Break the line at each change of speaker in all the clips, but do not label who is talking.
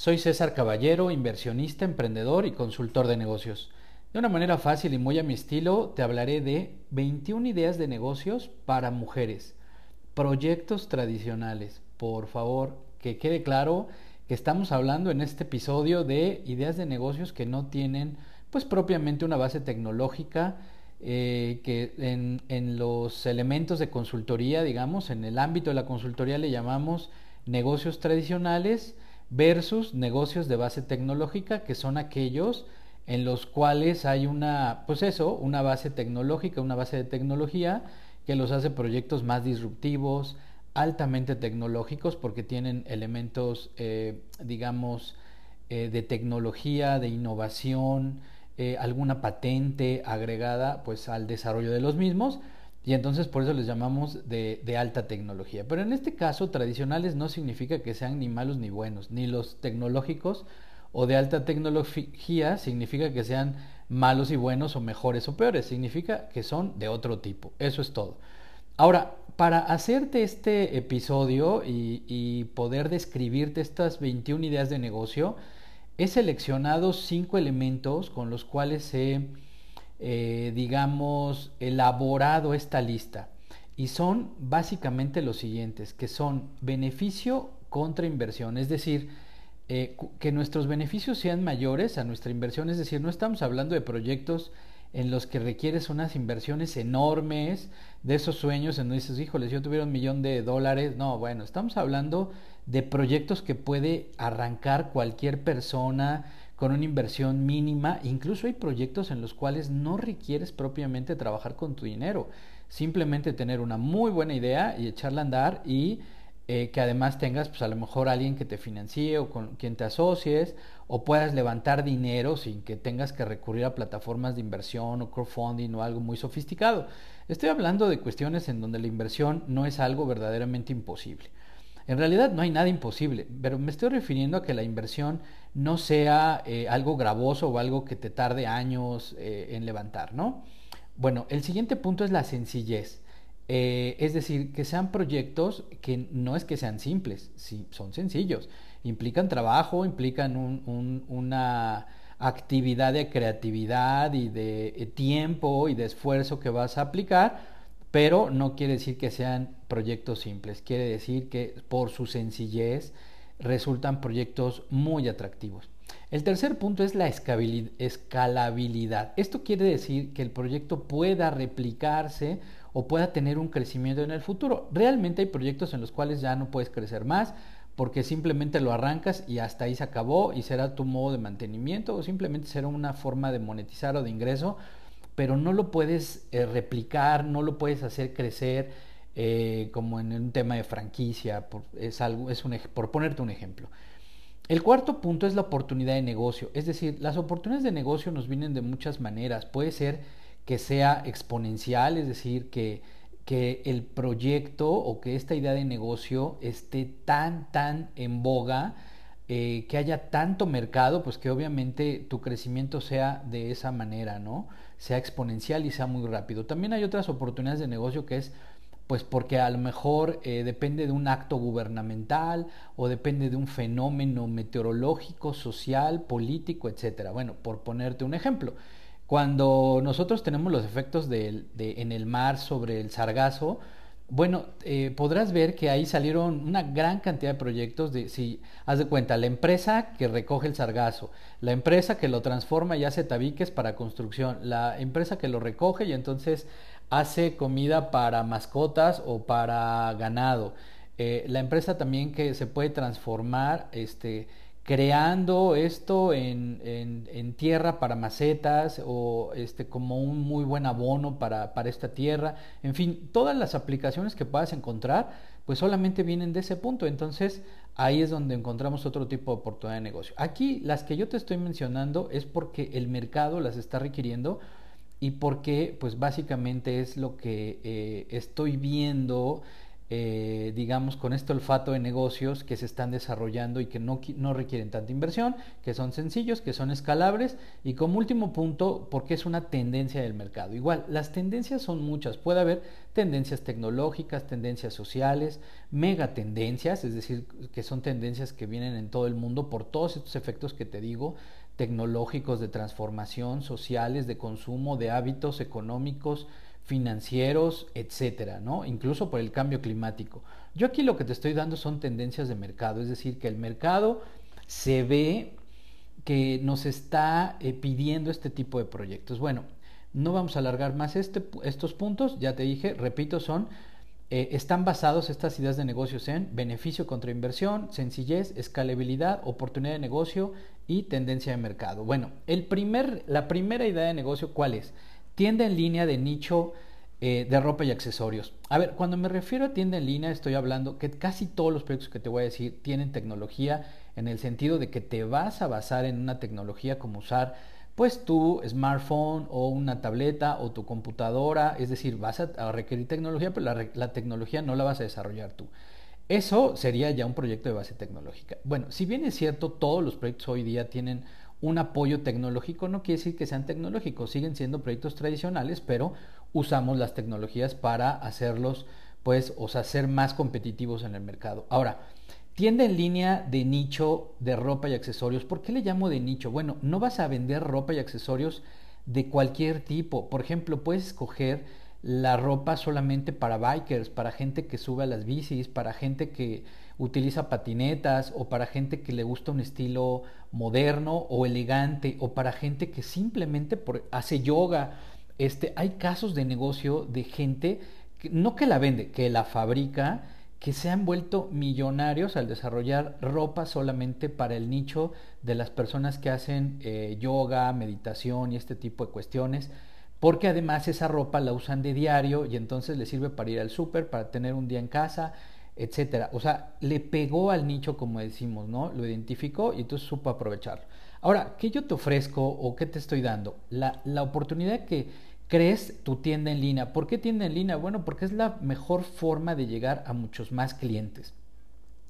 Soy César Caballero, inversionista, emprendedor y consultor de negocios. De una manera fácil y muy a mi estilo, te hablaré de 21 ideas de negocios para mujeres, proyectos tradicionales. Por favor, que quede claro que estamos hablando en este episodio de ideas de negocios que no tienen pues propiamente una base tecnológica, eh, que en, en los elementos de consultoría, digamos, en el ámbito de la consultoría le llamamos negocios tradicionales versus negocios de base tecnológica, que son aquellos en los cuales hay una, pues eso, una base tecnológica, una base de tecnología que los hace proyectos más disruptivos, altamente tecnológicos, porque tienen elementos, eh, digamos, eh, de tecnología, de innovación, eh, alguna patente agregada pues al desarrollo de los mismos y entonces por eso les llamamos de, de, alta tecnología. Pero en este caso tradicionales no significa que sean ni malos ni buenos, ni los tecnológicos o de alta tecnología significa que sean malos y buenos o mejores o peores, significa que son de otro tipo, eso es todo. Ahora, para hacerte este episodio y, poder describirte estas 21 ideas de negocio, he seleccionado cinco elementos con los cuales he, eh, digamos, elaborado esta lista. Y son básicamente los siguientes, que son beneficio contra inversión, es decir, eh, que nuestros beneficios sean mayores a nuestra inversión, es decir, no estamos hablando de proyectos en los que requieres unas inversiones enormes, de esos sueños en donde dices, híjole, si yo tuviera un millón de dólares, no, bueno, estamos hablando de proyectos que puede arrancar cualquier persona con una inversión mínima. Incluso hay proyectos en los cuales no requieres propiamente trabajar con tu dinero. Simplemente tener una muy buena idea y echarla a andar y eh, que además tengas pues a lo mejor alguien que te financie o con quien te asocies o puedas levantar dinero sin que tengas que recurrir a plataformas de inversión o crowdfunding o algo muy sofisticado. Estoy hablando de cuestiones en donde la inversión no es algo verdaderamente imposible. En realidad no hay nada imposible, pero me estoy refiriendo a que la inversión no sea eh, algo gravoso o algo que te tarde años eh, en levantar, ¿no? Bueno, el siguiente punto es la sencillez. Eh, es decir, que sean proyectos que no es que sean simples, sí, son sencillos. Implican trabajo, implican un, una actividad de creatividad y de tiempo y de esfuerzo que vas a aplicar, pero no quiere decir que sean proyectos simples, quiere decir que por su sencillez resultan proyectos muy atractivos. El tercer punto es la escalabilidad. Esto quiere decir que el proyecto pueda replicarse o pueda tener un crecimiento en el futuro. Realmente hay proyectos en los cuales ya no puedes crecer más porque simplemente lo arrancas y hasta ahí se acabó y será tu modo de mantenimiento o simplemente será una forma de monetizar o de ingreso pero no lo puedes eh, replicar, no lo puedes hacer crecer eh, como en un tema de franquicia, por, es algo, es un, por ponerte un ejemplo. El cuarto punto es la oportunidad de negocio, es decir, las oportunidades de negocio nos vienen de muchas maneras. Puede ser que sea exponencial, es decir, que, que el proyecto o que esta idea de negocio esté tan, tan en boga, eh, que haya tanto mercado, pues que obviamente tu crecimiento sea de esa manera, ¿no? Sea exponencial y sea muy rápido. También hay otras oportunidades de negocio que es pues porque a lo mejor eh, depende de un acto gubernamental o depende de un fenómeno meteorológico, social, político, etcétera. Bueno, por ponerte un ejemplo, cuando nosotros tenemos los efectos de, en el mar sobre el sargazo, bueno, eh, podrás ver que ahí salieron una gran cantidad de proyectos de, si haz de cuenta, la empresa que recoge el sargazo, la empresa que lo transforma y hace tabiques para construcción, la empresa que lo recoge y entonces hace comida para mascotas o para ganado, eh, la empresa también que se puede transformar, este, creando esto en, en, tierra para macetas o este, como un muy buen abono para, para, esta tierra. En fin, todas las aplicaciones que puedas encontrar, pues solamente vienen de ese punto. Entonces, ahí es donde encontramos otro tipo de oportunidad de negocio. Aquí, las que yo te estoy mencionando es porque el mercado las está requiriendo y porque, pues básicamente es lo que eh, estoy viendo eh, digamos, con este olfato de negocios que se están desarrollando y que no, no requieren tanta inversión, que son sencillos, que son escalables y como último punto, porque es una tendencia del mercado. Igual, las tendencias son muchas, puede haber tendencias tecnológicas, tendencias sociales, mega tendencias, es decir, que son tendencias que vienen en todo el mundo por todos estos efectos que te digo, tecnológicos, de transformación, sociales, de consumo, de hábitos económicos, financieros, etcétera, ¿no? Incluso por el cambio climático. Yo aquí lo que te estoy dando son tendencias de mercado, es decir, que el mercado se ve que nos está eh, pidiendo este tipo de proyectos. Bueno, no vamos a alargar más este, estos puntos, ya te dije, repito, son eh, están basados estas ideas de negocios en beneficio contra inversión, sencillez, escalabilidad, oportunidad de negocio y tendencia de mercado. Bueno, el primer, la primera idea de negocio, ¿cuál es? Tienda en línea de nicho eh, de ropa y accesorios. A ver, cuando me refiero a tienda en línea, estoy hablando que casi todos los proyectos que te voy a decir tienen tecnología en el sentido de que te vas a basar en una tecnología como usar pues tu smartphone o una tableta o tu computadora, es decir, vas a, requerir tecnología, pero la, la, tecnología no la vas a desarrollar tú. Eso sería ya un proyecto de base tecnológica. Bueno, si bien es cierto, todos los proyectos hoy día tienen un apoyo tecnológico no quiere decir que sean tecnológicos, siguen siendo proyectos tradicionales, pero usamos las tecnologías para hacerlos, pues, o sea, ser más competitivos en el mercado. Ahora, tienda en línea de nicho de ropa y accesorios. ¿Por qué le llamo de nicho? Bueno, no vas a vender ropa y accesorios de cualquier tipo. Por ejemplo, puedes escoger la ropa solamente para bikers, para gente que sube a las bicis, para gente que utiliza patinetas o para gente que le gusta un estilo moderno o elegante o para gente que simplemente hace yoga. Este, hay casos de negocio de gente, que, no que la vende, que la fabrica, que se han vuelto millonarios al desarrollar ropa solamente para el nicho de las personas que hacen eh, yoga, meditación y este tipo de cuestiones porque además esa ropa la usan de diario y entonces le sirve para ir al súper, para tener un día en casa, etcétera. O sea, le pegó al nicho, como decimos, ¿no? Lo identificó y entonces supo aprovecharlo. Ahora, ¿qué yo te ofrezco o qué te estoy dando? La, la oportunidad que crees tu tienda en línea. ¿Por qué tienda en línea? Bueno, porque es la mejor forma de llegar a muchos más clientes.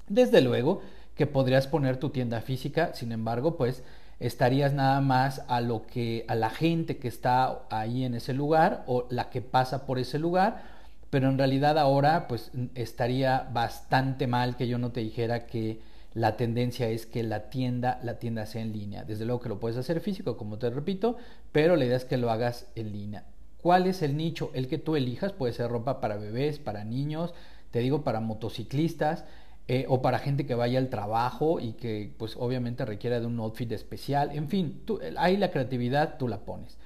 Desde luego que podrías poner tu tienda física, sin embargo, pues estarías nada más a lo que a la gente que está ahí en ese lugar o la que pasa por ese lugar, pero en realidad ahora pues estaría bastante mal que yo no te dijera que la tendencia es que la tienda la tienda sea en línea. Desde luego que lo puedes hacer físico, como te repito, pero la idea es que lo hagas en línea. ¿Cuál es el nicho? El que tú elijas puede ser ropa para bebés, para niños, te digo para motociclistas, eh, o para gente que vaya al trabajo y que pues obviamente requiera de un outfit especial. En fin, tú, ahí la creatividad tú la pones.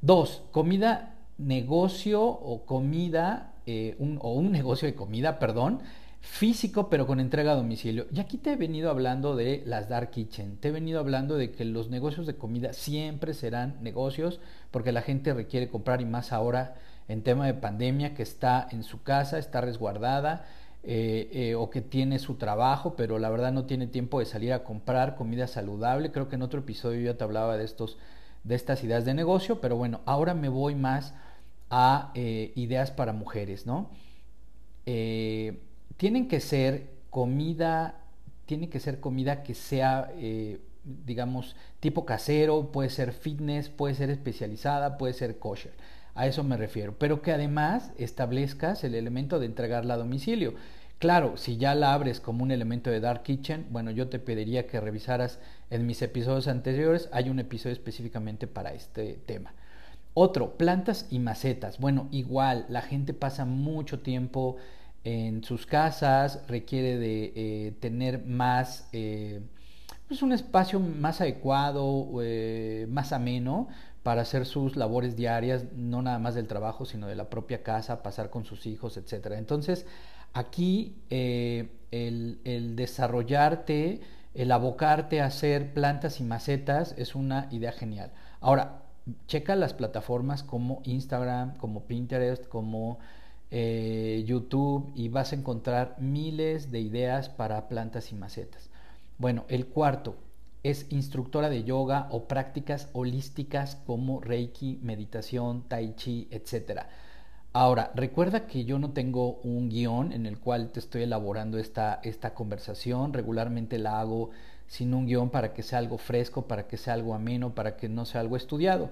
Dos, comida, negocio o comida, eh, un, o un negocio de comida, perdón, físico pero con entrega a domicilio. Y aquí te he venido hablando de las dark kitchen, te he venido hablando de que los negocios de comida siempre serán negocios porque la gente requiere comprar y más ahora en tema de pandemia que está en su casa, está resguardada eh, eh, o que tiene su trabajo, pero la verdad no tiene tiempo de salir a comprar comida saludable. Creo que en otro episodio ya te hablaba de, estos, de estas ideas de negocio, pero bueno, ahora me voy más a eh, ideas para mujeres, ¿no? tienen que ser comida, tiene que ser comida que sea, digamos, tipo casero, puede ser fitness, puede ser especializada, puede ser kosher. A eso me refiero. Pero que además establezcas el elemento de entregarla a domicilio. Claro, si ya la abres como un elemento de Dark Kitchen, bueno, yo te pediría que revisaras en mis episodios anteriores, hay un episodio específicamente para este tema. Otro, plantas y macetas. Bueno, igual, la gente pasa mucho tiempo en sus casas, requiere de eh, tener más, eh, pues un espacio más adecuado, eh, más ameno para hacer sus labores diarias, no nada más del trabajo, sino de la propia casa, pasar con sus hijos, etc. Entonces, aquí eh, el, desarrollarte, el abocarte a hacer plantas y macetas es una idea genial. Ahora, checa las plataformas como Instagram, como Pinterest, como eh, YouTube y vas a encontrar miles de ideas para plantas y macetas. Bueno, el cuarto, es instructora de yoga o prácticas holísticas como Reiki, meditación, Tai Chi, etc. Ahora, recuerda que yo no tengo un guion en el cual te estoy elaborando esta, esta conversación. Regularmente la hago sin un guion para que sea algo fresco, para que sea algo ameno, para que no sea algo estudiado.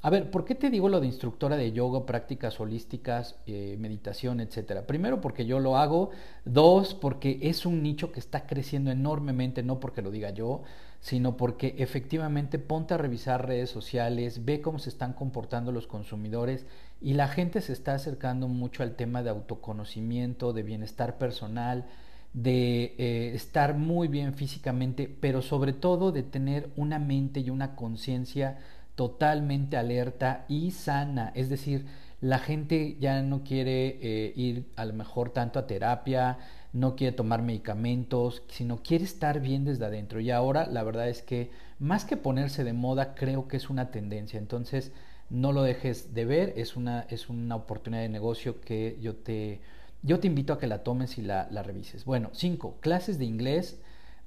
A ver, ¿por qué te digo lo de instructora de yoga, prácticas holísticas, eh, meditación, etcétera? Primero, porque yo lo hago. Dos, porque es un nicho que está creciendo enormemente, no porque lo diga yo, sino porque efectivamente ponte a revisar redes sociales, ve cómo se están comportando los consumidores y la gente se está acercando mucho al tema de autoconocimiento, de bienestar personal, de eh, estar muy bien físicamente, pero sobre todo de tener una mente y una conciencia totalmente alerta y sana. Es decir, la gente ya no quiere eh, ir a lo mejor tanto a terapia, no quiere tomar medicamentos, sino quiere estar bien desde adentro. Y ahora la verdad es que más que ponerse de moda, creo que es una tendencia. Entonces, no lo dejes de ver, es una, es una oportunidad de negocio que yo te, yo te invito a que la tomes y la, la revises. Bueno, cinco, clases de inglés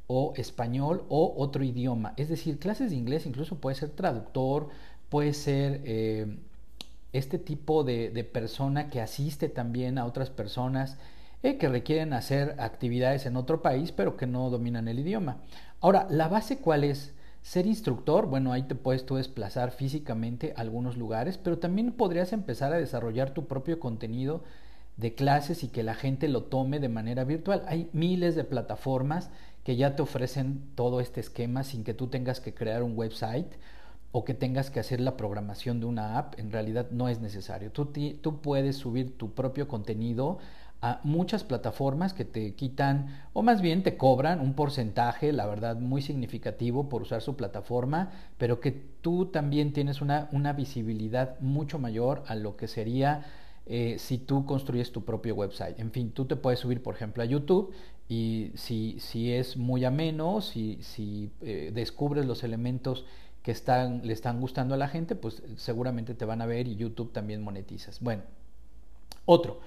o español o otro idioma. Es decir, clases de inglés incluso puede ser traductor, puede ser eh, este tipo de, de, persona que asiste también a otras personas eh, que requieren hacer actividades en otro país pero que no dominan el idioma. Ahora, ¿la base cuál es? Ser instructor, bueno, ahí te puedes tú desplazar físicamente a algunos lugares, pero también podrías empezar a desarrollar tu propio contenido de clases y que la gente lo tome de manera virtual. Hay miles de plataformas que ya te ofrecen todo este esquema sin que tú tengas que crear un website o que tengas que hacer la programación de una app, en realidad no es necesario. Tú, tú puedes subir tu propio contenido a muchas plataformas que te quitan o más bien te cobran un porcentaje, la verdad, muy significativo por usar su plataforma, pero que tú también tienes una, una visibilidad mucho mayor a lo que sería eh, si tú construyes tu propio website. En fin, tú te puedes subir, por ejemplo, a YouTube y si, si es muy ameno, si, si eh, descubres los elementos que están, le están gustando a la gente, pues seguramente te van a ver y YouTube también monetizas. Bueno, otro.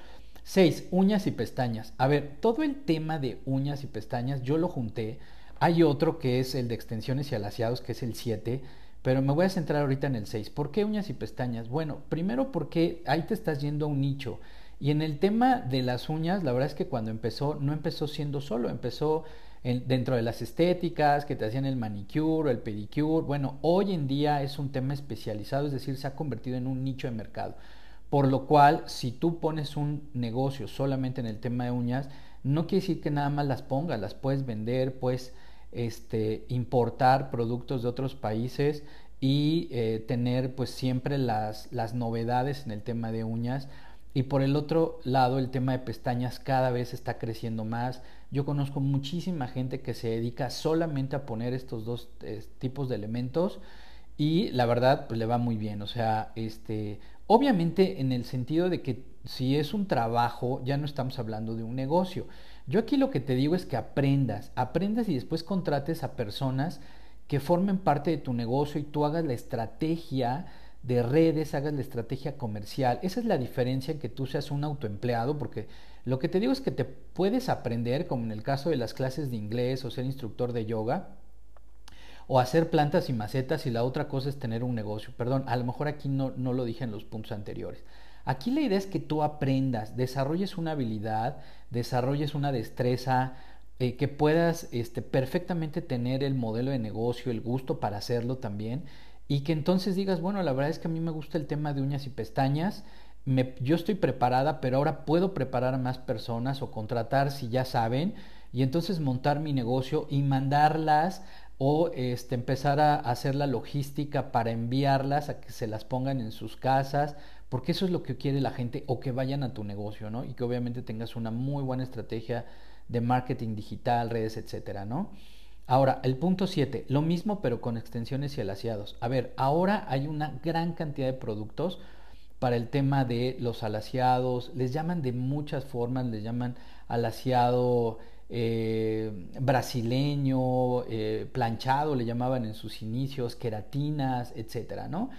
Seis, uñas y pestañas. A ver, todo el tema de uñas y pestañas yo lo junté. Hay otro que es el de extensiones y alaciados, que es el 7, pero me voy a centrar ahorita en el 6. ¿Por qué uñas y pestañas? Bueno, primero porque ahí te estás yendo a un nicho. Y en el tema de las uñas, la verdad es que cuando empezó, no empezó siendo solo, empezó dentro de las estéticas, que te hacían el manicure, el pedicure. Bueno, hoy en día es un tema especializado, es decir, se ha convertido en un nicho de mercado. Por lo cual, si tú pones un negocio solamente en el tema de uñas, no quiere decir que nada más las pongas, las puedes vender, puedes este, importar productos de otros países y eh, tener pues siempre las, las novedades en el tema de uñas y por el otro lado, el tema de pestañas cada vez está creciendo más. Yo conozco muchísima gente que se dedica solamente a poner estos dos eh, tipos de elementos y la verdad pues le va muy bien. O sea, este, obviamente en el sentido de que si es un trabajo, ya no estamos hablando de un negocio. Yo aquí lo que te digo es que aprendas, aprendas y después contrates a personas que formen parte de tu negocio y tú hagas la estrategia de redes, hagas la estrategia comercial. Esa es la diferencia en que tú seas un autoempleado, porque lo que te digo es que te puedes aprender, como en el caso de las clases de inglés o ser instructor de yoga, o hacer plantas y macetas y la otra cosa es tener un negocio. Perdón, a lo mejor aquí no, no lo dije en los puntos anteriores. Aquí la idea es que tú aprendas, desarrolles una habilidad, desarrolles una destreza, eh, que puedas este, perfectamente tener el modelo de negocio, el gusto para hacerlo también y que entonces digas, bueno, la verdad es que a mí me gusta el tema de uñas y pestañas, me, yo estoy preparada, pero ahora puedo preparar a más personas o contratar si ya saben y entonces montar mi negocio y mandarlas o este, empezar a hacer la logística para enviarlas a que se las pongan en sus casas, porque eso es lo que quiere la gente o que vayan a tu negocio, ¿no? Y que obviamente tengas una muy buena estrategia de marketing digital, redes, etcétera, ¿no? Ahora, el punto 7, lo mismo pero con extensiones y alaciados. A ver, ahora hay una gran cantidad de productos para el tema de los alaciados, les llaman de muchas formas, les llaman alaciado eh, brasileño, eh, planchado, le llamaban en sus inicios, queratinas, etcétera, ¿no?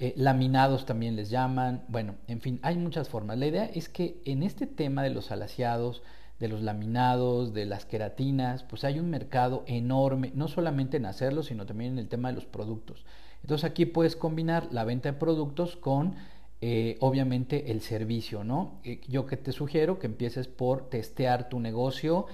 Eh, laminados también les llaman, bueno, en fin, hay muchas formas. La idea es que en este tema de los alaciados, de los laminados, de las queratinas, pues hay un mercado enorme, no solamente en hacerlo, sino también en el tema de los productos. Entonces aquí puedes combinar la venta de productos con eh, obviamente el servicio, ¿no? Eh, yo que te sugiero que empieces por testear tu negocio,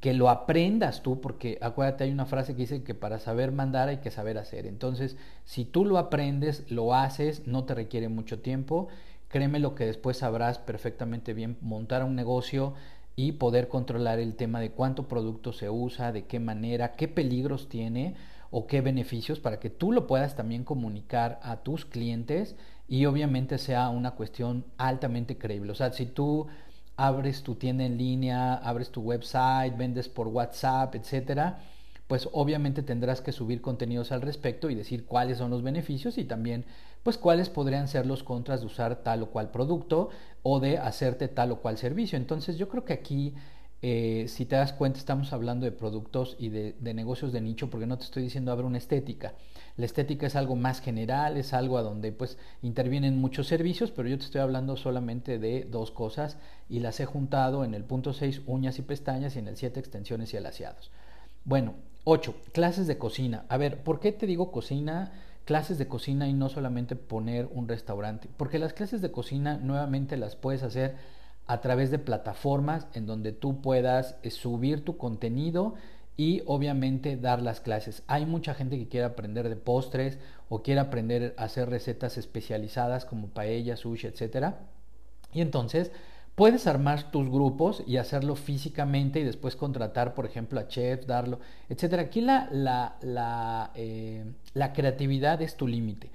que lo aprendas tú, porque acuérdate, hay una frase que dice que para saber mandar hay que saber hacer. Entonces, si tú lo aprendes, lo haces, no te requiere mucho tiempo, créeme lo que después sabrás perfectamente bien montar un negocio y poder controlar el tema de cuánto producto se usa, de qué manera, qué peligros tiene o qué beneficios para que tú lo puedas también comunicar a tus clientes y obviamente sea una cuestión altamente creíble. O sea, si tú abres tu tienda en línea, abres tu website, vendes por WhatsApp, etcétera, pues obviamente tendrás que subir contenidos al respecto y decir cuáles son los beneficios y también pues cuáles podrían ser los contras de usar tal o cual producto o de hacerte tal o cual servicio. Entonces yo creo que aquí eh, si te das cuenta, estamos hablando de productos y de, negocios de nicho, porque no te estoy diciendo abre una estética. La estética es algo más general, es algo a donde pues intervienen muchos servicios, pero yo te estoy hablando solamente de dos cosas y las he juntado en el punto 6, uñas y pestañas, y en el 7, extensiones y alaciados. Bueno, 8, clases de cocina. A ver, ¿por qué te digo cocina? Clases de cocina y no solamente poner un restaurante. Porque las clases de cocina nuevamente las puedes hacer a través de plataformas en donde tú puedas eh, subir tu contenido y obviamente dar las clases. Hay mucha gente que quiere aprender de postres o quiere aprender a hacer recetas especializadas como paella, sushi, etc. Y entonces puedes armar tus grupos y hacerlo físicamente y después contratar, por ejemplo, a chefs, darlo, etc. Aquí la, la, la, eh, la creatividad es tu límite.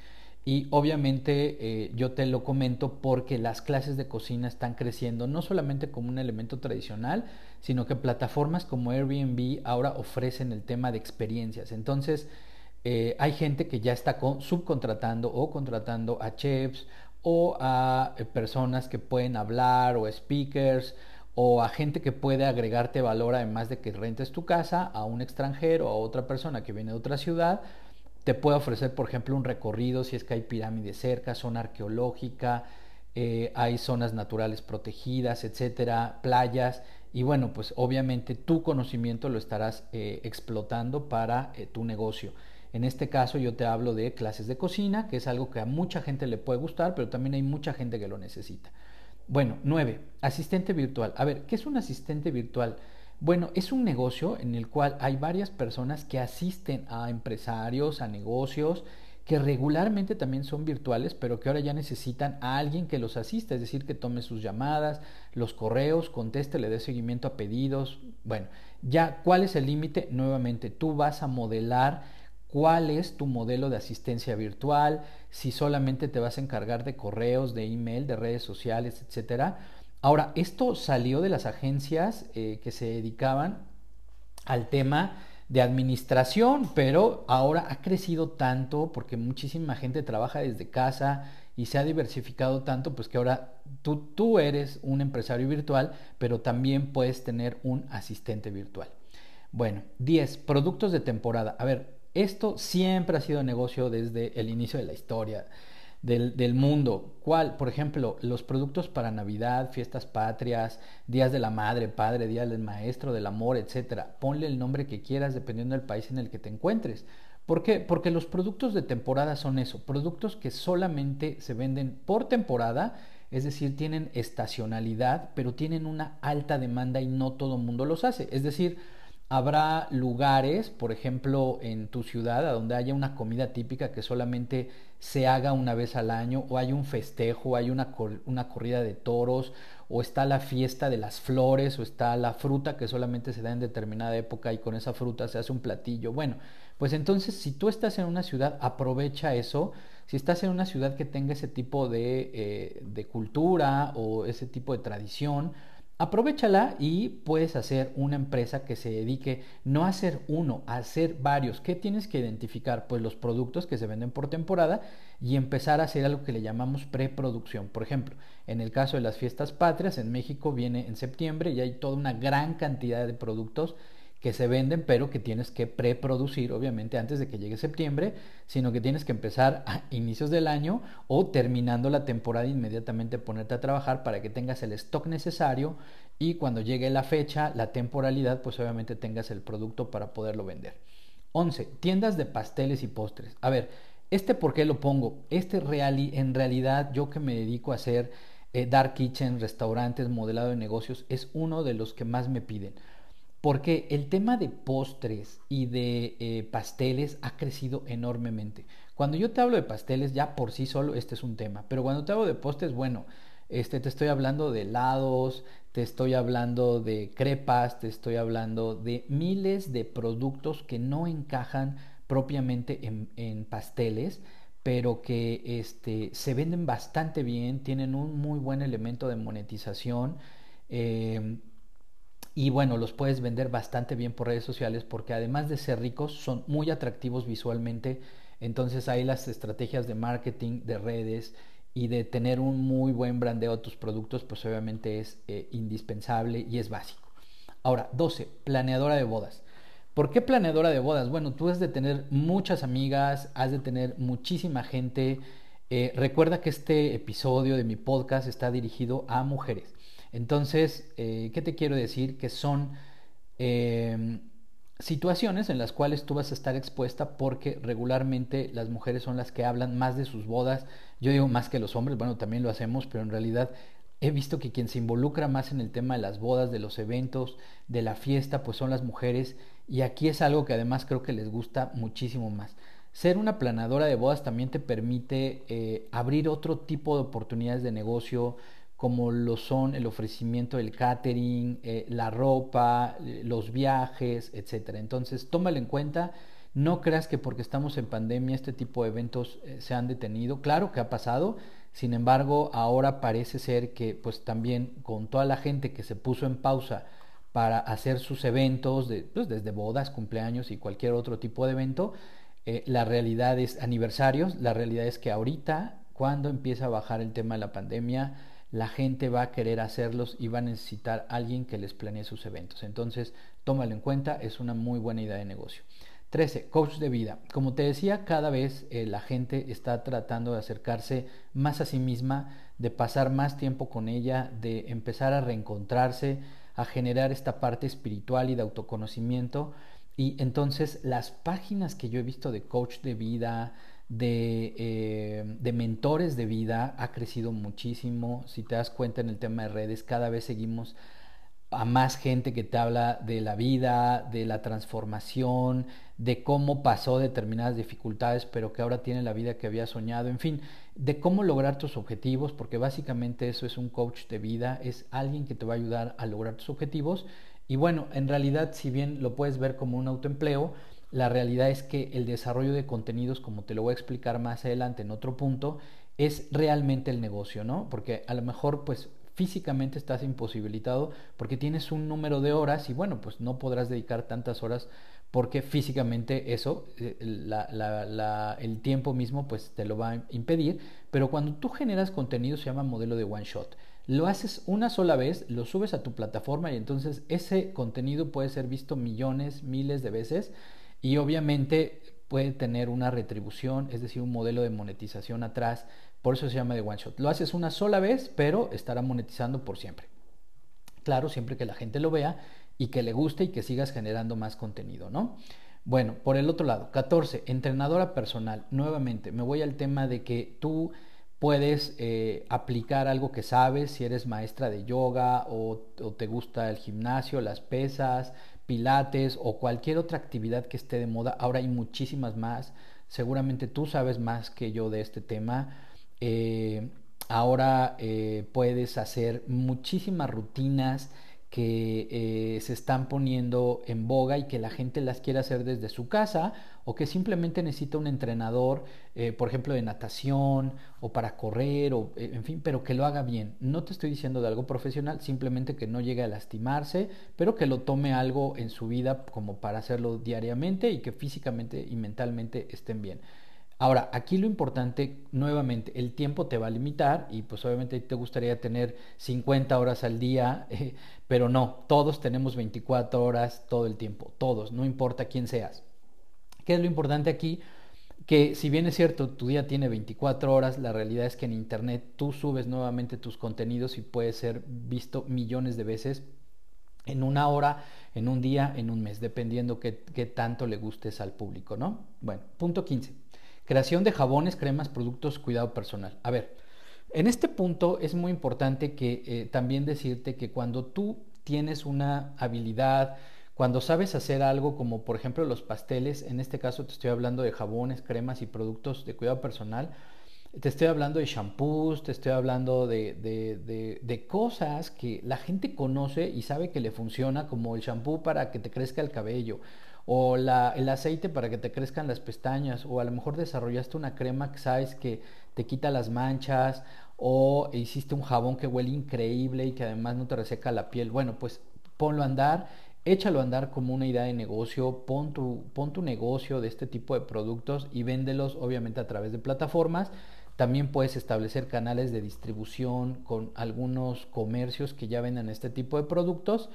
Y obviamente eh, yo te lo comento porque las clases de cocina están creciendo no solamente como un elemento tradicional, sino que plataformas como Airbnb ahora ofrecen el tema de experiencias. Entonces, eh, hay gente que ya está subcontratando o contratando a chefs o a eh, personas que pueden hablar o speakers o a gente que puede agregarte valor además de que rentes tu casa a un extranjero o a otra persona que viene de otra ciudad te puede ofrecer, por ejemplo, un recorrido si es que hay pirámides cerca, zona arqueológica, eh, hay zonas naturales protegidas, etcétera, playas. Y bueno, pues obviamente tu conocimiento lo estarás eh, explotando para eh, tu negocio. En este caso yo te hablo de clases de cocina, que es algo que a mucha gente le puede gustar, pero también hay mucha gente que lo necesita. Bueno, nueve, asistente virtual. A ver, ¿qué es un asistente virtual? Bueno, es un negocio en el cual hay varias personas que asisten a empresarios, a negocios, que regularmente también son virtuales, pero que ahora ya necesitan a alguien que los asista, es decir, que tome sus llamadas, los correos, conteste, le dé seguimiento a pedidos. Bueno, ya, ¿cuál es el límite? Nuevamente, tú vas a modelar cuál es tu modelo de asistencia virtual, si solamente te vas a encargar de correos, de email, de redes sociales, etcétera Ahora, esto salió de las agencias eh, que se dedicaban al tema de administración, pero ahora ha crecido tanto porque muchísima gente trabaja desde casa y se ha diversificado tanto, pues que ahora tú, tú eres un empresario virtual, pero también puedes tener un asistente virtual. Bueno, 10. Productos de temporada. A ver, esto siempre ha sido negocio desde el inicio de la historia del, mundo. ¿Cuál? Por ejemplo, los productos para Navidad, fiestas patrias, días de la madre, padre, días del maestro, del amor, etcétera. Ponle el nombre que quieras dependiendo del país en el que te encuentres. ¿Por qué? Porque los productos de temporada son eso, productos que solamente se venden por temporada, es decir, tienen estacionalidad, pero tienen una alta demanda y no todo el mundo los hace. Es decir, Habrá lugares, por ejemplo, en tu ciudad, a donde haya una comida típica que solamente se haga una vez al año, o hay un festejo, hay una, una corrida de toros, o está la fiesta de las flores, o está la fruta que solamente se da en determinada época y con esa fruta se hace un platillo. Bueno, pues entonces si tú estás en una ciudad, aprovecha eso. Si estás en una ciudad que tenga ese tipo de, eh, de cultura o ese tipo de tradición, Aprovechala y puedes hacer una empresa que se dedique no a hacer uno, a hacer varios. ¿Qué tienes que identificar? Pues los productos que se venden por temporada y empezar a hacer algo que le llamamos preproducción. Por ejemplo, en el caso de las fiestas patrias, en México viene en septiembre y hay toda una gran cantidad de productos que se venden, pero que tienes que preproducir, obviamente, antes de que llegue septiembre, sino que tienes que empezar a inicios del año o terminando la temporada inmediatamente ponerte a trabajar para que tengas el stock necesario y cuando llegue la fecha, la temporalidad, pues obviamente tengas el producto para poderlo vender. 11. Tiendas de pasteles y postres. A ver, Este, ¿por qué lo pongo? Este en realidad, yo que me dedico a hacer eh, dark kitchen, restaurantes, modelado de negocios, es uno de los que más me piden. Porque el tema de postres y de eh, pasteles ha crecido enormemente. Cuando yo te hablo de pasteles, ya por sí solo este es un tema. Pero cuando te hablo de postres, bueno, este, te estoy hablando de helados, te estoy hablando de crepas, te estoy hablando de miles de productos que no encajan propiamente en, pasteles, pero que este, se venden bastante bien, tienen un muy buen elemento de monetización. Eh, y bueno, los puedes vender bastante bien por redes sociales porque además de ser ricos, son muy atractivos visualmente. Entonces hay las estrategias de marketing, de redes y de tener un muy buen brandeo de tus productos, pues obviamente es eh, indispensable y es básico. Ahora, 12, planeadora de bodas. ¿Por qué planeadora de bodas? Bueno, tú has de tener muchas amigas, has de tener muchísima gente. Eh, recuerda que este episodio de mi podcast está dirigido a mujeres. Entonces, eh, ¿qué te quiero decir? Que son em, situaciones en las cuales tú vas a estar expuesta porque regularmente las mujeres son las que hablan más de sus bodas. Yo digo más que los hombres, bueno, también lo hacemos, pero en realidad he visto que quien se involucra más en el tema de las bodas, de los eventos, de la fiesta, pues son las mujeres y aquí es algo que además creo que les gusta muchísimo más. Ser una planadora de bodas también te permite eh, abrir otro tipo de oportunidades de negocio, como lo son el ofrecimiento del catering, eh, la ropa, eh, los viajes, etc. Entonces, tómalo en cuenta. No creas que porque estamos en pandemia este tipo de eventos se han detenido. Claro que ha pasado. Sin embargo, ahora parece ser que pues también con toda la gente que se puso en pausa para hacer sus eventos, pues, desde bodas, cumpleaños y cualquier otro tipo de evento. Eh, la realidad es aniversarios, la realidad es que ahorita, cuando empieza a bajar el tema de la pandemia, la gente va a querer hacerlos y va a necesitar alguien que les planee sus eventos. Entonces, tómalo en cuenta, es una muy buena idea de negocio. 13. Coach de vida. Como te decía, cada vez eh, la gente está tratando de acercarse más a sí misma, de pasar más tiempo con ella, de empezar a reencontrarse, a generar esta parte espiritual y de autoconocimiento. Y entonces las páginas que yo he visto de coach de vida, de, eh, de, mentores de vida, ha crecido muchísimo. Si te das cuenta en el tema de redes, cada vez seguimos a más gente que te habla de la vida, de la transformación, de cómo pasó determinadas dificultades, pero que ahora tiene la vida que había soñado, en fin, de cómo lograr tus objetivos, porque básicamente eso es un coach de vida, es alguien que te va a ayudar a lograr tus objetivos. Y bueno, en realidad, si bien lo puedes ver como un autoempleo, la realidad es que el desarrollo de contenidos, como te lo voy a explicar más adelante en otro punto, es realmente el negocio, ¿no? Porque a lo mejor, pues físicamente estás imposibilitado porque tienes un número de horas y bueno, pues no podrás dedicar tantas horas porque físicamente eso, eh, el tiempo mismo pues te lo va a impedir, pero cuando tú generas contenido se llama modelo de one shot. Lo haces una sola vez, lo subes a tu plataforma y entonces ese contenido puede ser visto millones, miles de veces y obviamente puede tener una retribución, es decir, un modelo de monetización atrás por eso se llama de one shot. Lo haces una sola vez, pero estará monetizando por siempre. Claro, siempre que la gente lo vea y que le guste y que sigas generando más contenido, ¿no? Bueno, por el otro lado, 14, entrenadora personal. Nuevamente, me voy al tema de que tú puedes eh, aplicar algo que sabes, si eres maestra de yoga o, o, te gusta el gimnasio, las pesas, pilates o cualquier otra actividad que esté de moda. Ahora hay muchísimas más. Seguramente tú sabes más que yo de este tema. Eh, ahora eh, puedes hacer muchísimas rutinas que eh, se están poniendo en boga y que la gente las quiere hacer desde su casa o que simplemente necesita un entrenador, por ejemplo, de natación o para correr, o, en fin, pero que lo haga bien. No te estoy diciendo de algo profesional, simplemente que no llegue a lastimarse, pero que lo tome algo en su vida como para hacerlo diariamente y que físicamente y mentalmente estén bien. Ahora, aquí lo importante, nuevamente, el tiempo te va a limitar y pues obviamente te gustaría tener 50 horas al día, eh, pero no, todos tenemos 24 horas todo el tiempo, todos, no importa quién seas. ¿Qué es lo importante aquí? Que si bien es cierto, tu día tiene 24 horas, la realidad es que en Internet tú subes nuevamente tus contenidos y puede ser visto millones de veces en una hora, en un día, en un mes, dependiendo qué, qué tanto le gustes al público, ¿no? Bueno, punto 15 Creación de jabones, cremas, productos, cuidado personal. A ver, en este punto es muy importante que eh, también decirte que cuando tú tienes una habilidad, cuando sabes hacer algo como por ejemplo los pasteles, en este caso te estoy hablando de jabones, cremas y productos de cuidado personal, te estoy hablando de shampoos, te estoy hablando de, de, de, cosas que la gente conoce y sabe que le funciona, como el shampoo para que te crezca el cabello, o la, el aceite para que te crezcan las pestañas, o a lo mejor desarrollaste una crema que sabes que te quita las manchas, o hiciste un jabón que huele increíble y que además no te reseca la piel. Bueno, pues ponlo a andar, échalo a andar como una idea de negocio, pon tu, pon tu negocio de este tipo de productos y véndelos obviamente a través de plataformas. También puedes establecer canales de distribución con algunos comercios que ya vendan este tipo de productos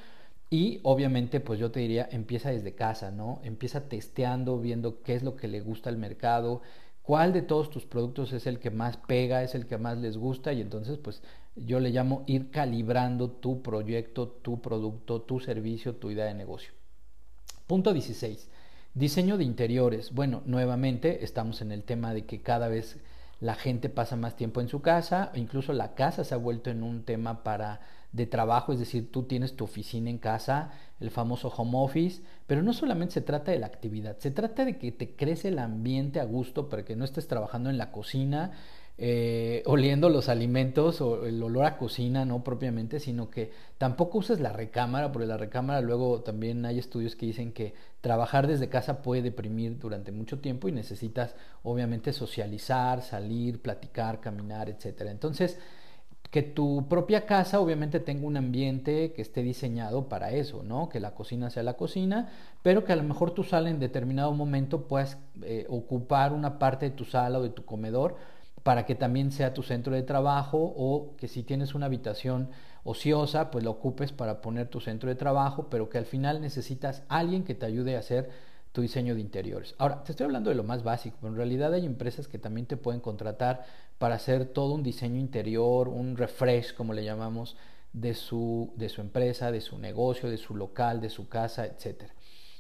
y obviamente, pues yo te diría, empieza desde casa, ¿no? Empieza testeando, viendo qué es lo que le gusta al mercado, cuál de todos tus productos es el que más pega, es el que más les gusta y entonces, pues yo le llamo ir calibrando tu proyecto, tu producto, tu servicio, tu idea de negocio. Punto 16. Diseño de interiores. Bueno, nuevamente estamos en el tema de que cada vez la gente pasa más tiempo en su casa, incluso la casa se ha vuelto en un tema para de trabajo, es decir, tú tienes tu oficina en casa, el famoso home office, pero no solamente se trata de la actividad, se trata de que te crece el ambiente a gusto para que no estés trabajando en la cocina, eh, oliendo los alimentos o el olor a cocina, no propiamente, sino que tampoco uses la recámara, porque la recámara luego también hay estudios que dicen que trabajar desde casa puede deprimir durante mucho tiempo y necesitas obviamente socializar, salir, platicar, caminar, etcétera. Entonces, que tu propia casa obviamente tenga un ambiente que esté diseñado para eso, ¿no? Que la cocina sea la cocina, pero que a lo mejor tu sala en determinado momento puedas eh, ocupar una parte de tu sala o de tu comedor para que también sea tu centro de trabajo o que si tienes una habitación ociosa, pues la ocupes para poner tu centro de trabajo, pero que al final necesitas alguien que te ayude a hacer tu diseño de interiores. Ahora, te estoy hablando de lo más básico, pero en realidad hay empresas que también te pueden contratar para hacer todo un diseño interior, un refresh, como le llamamos, de su, de su empresa, de su negocio, de su local, de su casa, etc.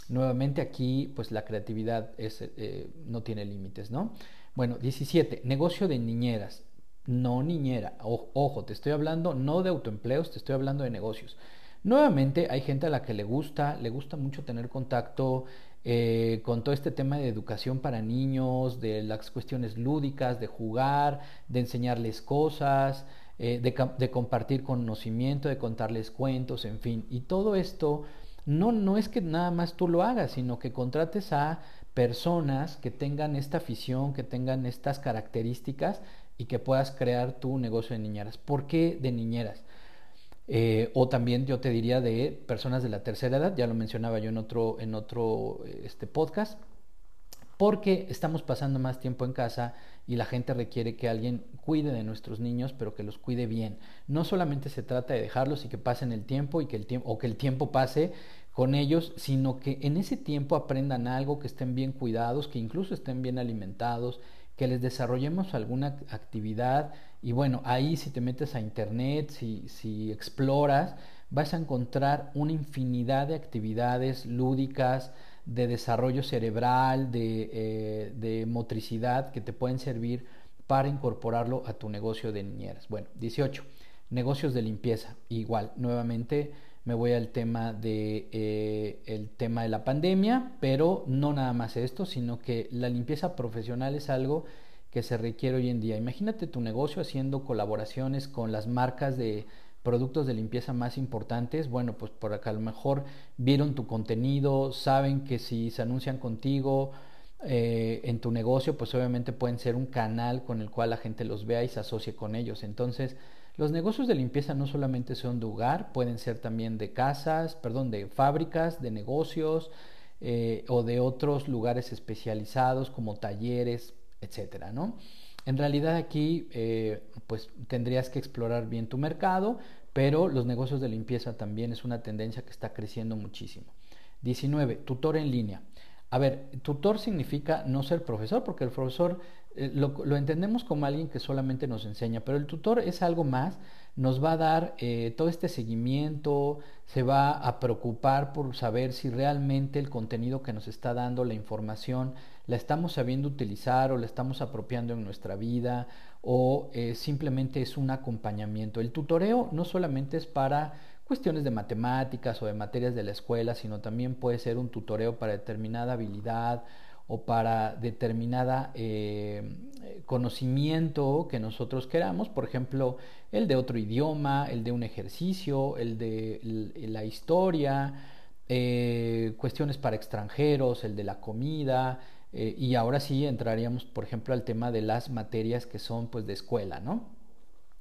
Nuevamente aquí, pues la creatividad eh, no tiene límites, ¿no? Bueno, 17, negocio de niñeras. No niñera, ojo, te estoy hablando no de autoempleos, te estoy hablando de negocios. Nuevamente hay gente a la que le gusta, le gusta mucho tener contacto eh, con todo este tema de educación para niños, de las cuestiones lúdicas, de jugar, de enseñarles cosas, eh, de, de, compartir conocimiento, de contarles cuentos, en fin. Y todo esto no, no es que nada más tú lo hagas, sino que contrates a personas que tengan esta afición, que tengan estas características y que puedas crear tu negocio de niñeras. ¿Por qué de niñeras? Eh, o también yo te diría de personas de la tercera edad, ya lo mencionaba yo en otro, en otro este, podcast, porque estamos pasando más tiempo en casa y la gente requiere que alguien cuide de nuestros niños, pero que los cuide bien. No solamente se trata de dejarlos y que pasen el tiempo y que el tiempo o que el tiempo pase con ellos, sino que en ese tiempo aprendan algo, que estén bien cuidados, que incluso estén bien alimentados, que les desarrollemos alguna actividad y bueno, ahí si te metes a internet, si, si exploras, vas a encontrar una infinidad de actividades lúdicas, de desarrollo cerebral, de, eh, de, motricidad que te pueden servir para incorporarlo a tu negocio de niñeras. Bueno, 18. Negocios de limpieza. Igual, nuevamente me voy al tema de eh, el tema de la pandemia, pero no nada más esto, sino que la limpieza profesional es algo que se requiere hoy en día. Imagínate tu negocio haciendo colaboraciones con las marcas de productos de limpieza más importantes, bueno, pues por acá a lo mejor vieron tu contenido, saben que si se anuncian contigo eh, en tu negocio, pues obviamente pueden ser un canal con el cual la gente los vea y se asocie con ellos. Entonces, los negocios de limpieza no solamente son de hogar, pueden ser también de casas, perdón, de fábricas, de negocios eh, o de otros lugares especializados como talleres, etcétera, ¿no? En realidad aquí eh, pues tendrías que explorar bien tu mercado, pero los negocios de limpieza también es una tendencia que está creciendo muchísimo. 19. Tutor en línea. A ver, tutor significa no ser profesor, porque el profesor eh, lo, entendemos como alguien que solamente nos enseña, pero el tutor es algo más, nos va a dar eh, todo este seguimiento, se va a preocupar por saber si realmente el contenido que nos está dando, la información, la estamos sabiendo utilizar o la estamos apropiando en nuestra vida o eh, simplemente es un acompañamiento. El tutoreo no solamente es para cuestiones de matemáticas o de materias de la escuela, sino también puede ser un tutoreo para determinada habilidad o para determinada eh, conocimiento que nosotros queramos, por ejemplo, el de otro idioma, el de un ejercicio, el de la historia, eh, cuestiones para extranjeros, el de la comida, eh, y ahora sí entraríamos, por ejemplo, al tema de las materias que son pues de escuela, ¿no?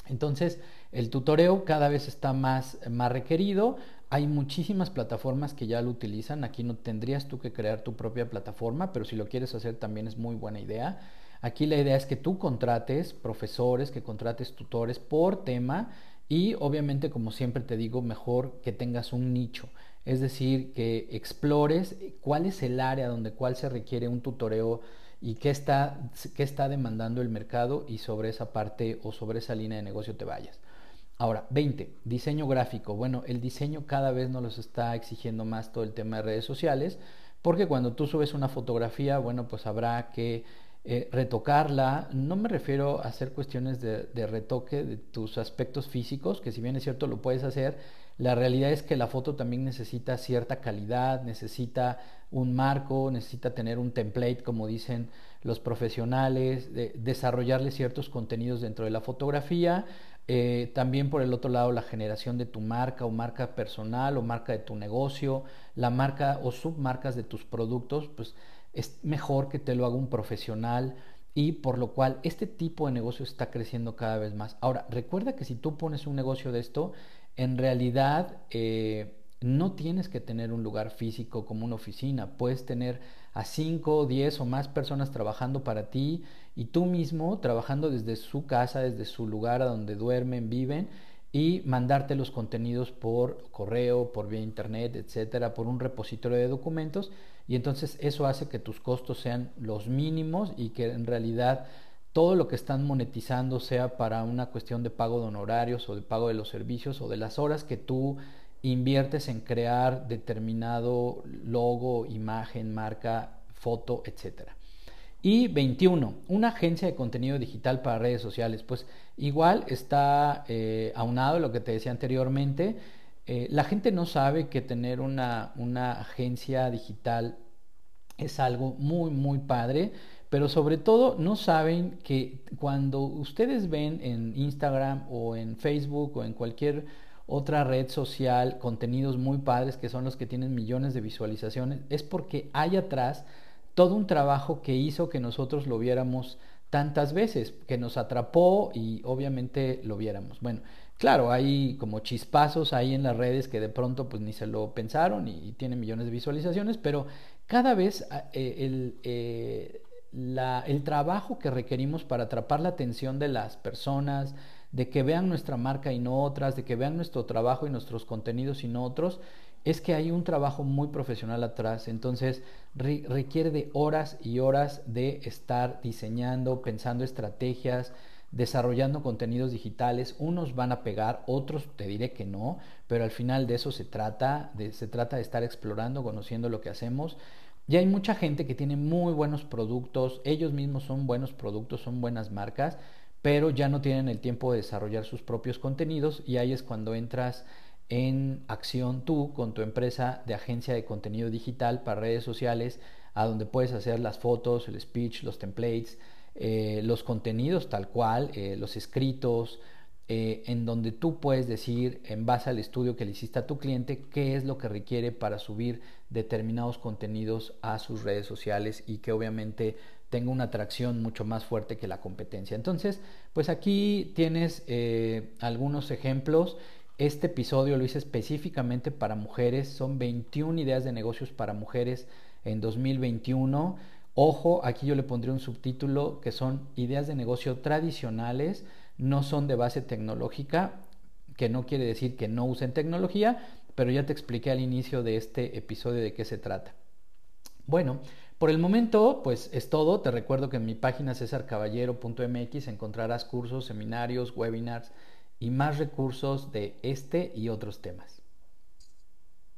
Entonces, el tutoreo cada vez está más, más requerido. Hay muchísimas plataformas que ya lo utilizan. Aquí no tendrías tú que crear tu propia plataforma, pero si lo quieres hacer también es muy buena idea. Aquí la idea es que tú contrates profesores, que contrates tutores por tema y obviamente, como siempre te digo, mejor que tengas un nicho. Es decir, que explores cuál es el área donde cuál se requiere un tutoreo y qué está, qué está demandando el mercado y sobre esa parte o sobre esa línea de negocio te vayas. Ahora, 20, diseño gráfico. Bueno, el diseño cada vez nos los está exigiendo más todo el tema de redes sociales, porque cuando tú subes una fotografía, bueno, pues habrá que eh, retocarla. No me refiero a hacer cuestiones de, de retoque de tus aspectos físicos, que si bien es cierto lo puedes hacer, la realidad es que la foto también necesita cierta calidad, necesita un marco, necesita tener un template, como dicen los profesionales, de desarrollarle ciertos contenidos dentro de la fotografía eh, también por el otro lado la generación de tu marca o marca personal o marca de tu negocio, la marca o submarcas de tus productos, pues es mejor que te lo haga un profesional y por lo cual este tipo de negocio está creciendo cada vez más. Ahora, recuerda que si tú pones un negocio de esto, en realidad eh, no tienes que tener un lugar físico como una oficina, puedes tener a 5, 10 o más personas trabajando para ti y tú mismo trabajando desde su casa, desde su lugar a donde duermen, viven y mandarte los contenidos por correo, por vía internet, etcétera, por un repositorio de documentos. Y entonces eso hace que tus costos sean los mínimos y que en realidad todo lo que están monetizando sea para una cuestión de pago de honorarios o de pago de los servicios o de las horas que tú inviertes en crear determinado logo, imagen, marca, foto, etc. Y 21, una agencia de contenido digital para redes sociales. Pues igual está eh, aunado lo que te decía anteriormente. Eh, la gente no sabe que tener una, una agencia digital es algo muy, muy padre, pero sobre todo no saben que cuando ustedes ven en Instagram o en Facebook o en cualquier otra red social, contenidos muy padres que son los que tienen millones de visualizaciones, es porque hay atrás todo un trabajo que hizo que nosotros lo viéramos tantas veces, que nos atrapó y obviamente lo viéramos. Bueno, claro, hay como chispazos ahí en las redes que de pronto pues ni se lo pensaron y, tienen millones de visualizaciones, pero cada vez eh, el, eh, el trabajo que requerimos para atrapar la atención de las personas, de que vean nuestra marca y no otras, de que vean nuestro trabajo y nuestros contenidos y no otros, es que hay un trabajo muy profesional atrás. Entonces requiere de horas y horas de estar diseñando, pensando estrategias, desarrollando contenidos digitales. Unos van a pegar, otros te diré que no, pero al final de eso se trata, de, se trata de estar explorando, conociendo lo que hacemos. Y hay mucha gente que tiene muy buenos productos, ellos mismos son buenos productos, son buenas marcas, pero ya no tienen el tiempo de desarrollar sus propios contenidos y ahí es cuando entras en acción tú con tu empresa de agencia de contenido digital para redes sociales, a donde puedes hacer las fotos, el speech, los templates, eh, los contenidos tal cual, eh, los escritos, eh, en donde tú puedes decir, en base al estudio que le hiciste a tu cliente, qué es lo que requiere para subir determinados contenidos a sus redes sociales y que obviamente tenga una atracción mucho más fuerte que la competencia. Entonces, pues aquí tienes eh, algunos ejemplos. Este episodio lo hice específicamente para mujeres. Son 21 ideas de negocios para mujeres en 2021. Ojo, aquí yo le pondré un subtítulo que son ideas de negocio tradicionales, no son de base tecnológica, que no quiere decir que no usen tecnología, pero ya te expliqué al inicio de este episodio de qué se trata. Bueno, por el momento, pues es todo. Te recuerdo que en mi página cesarcaballero.mx encontrarás cursos, seminarios, webinars y más recursos de este y otros temas.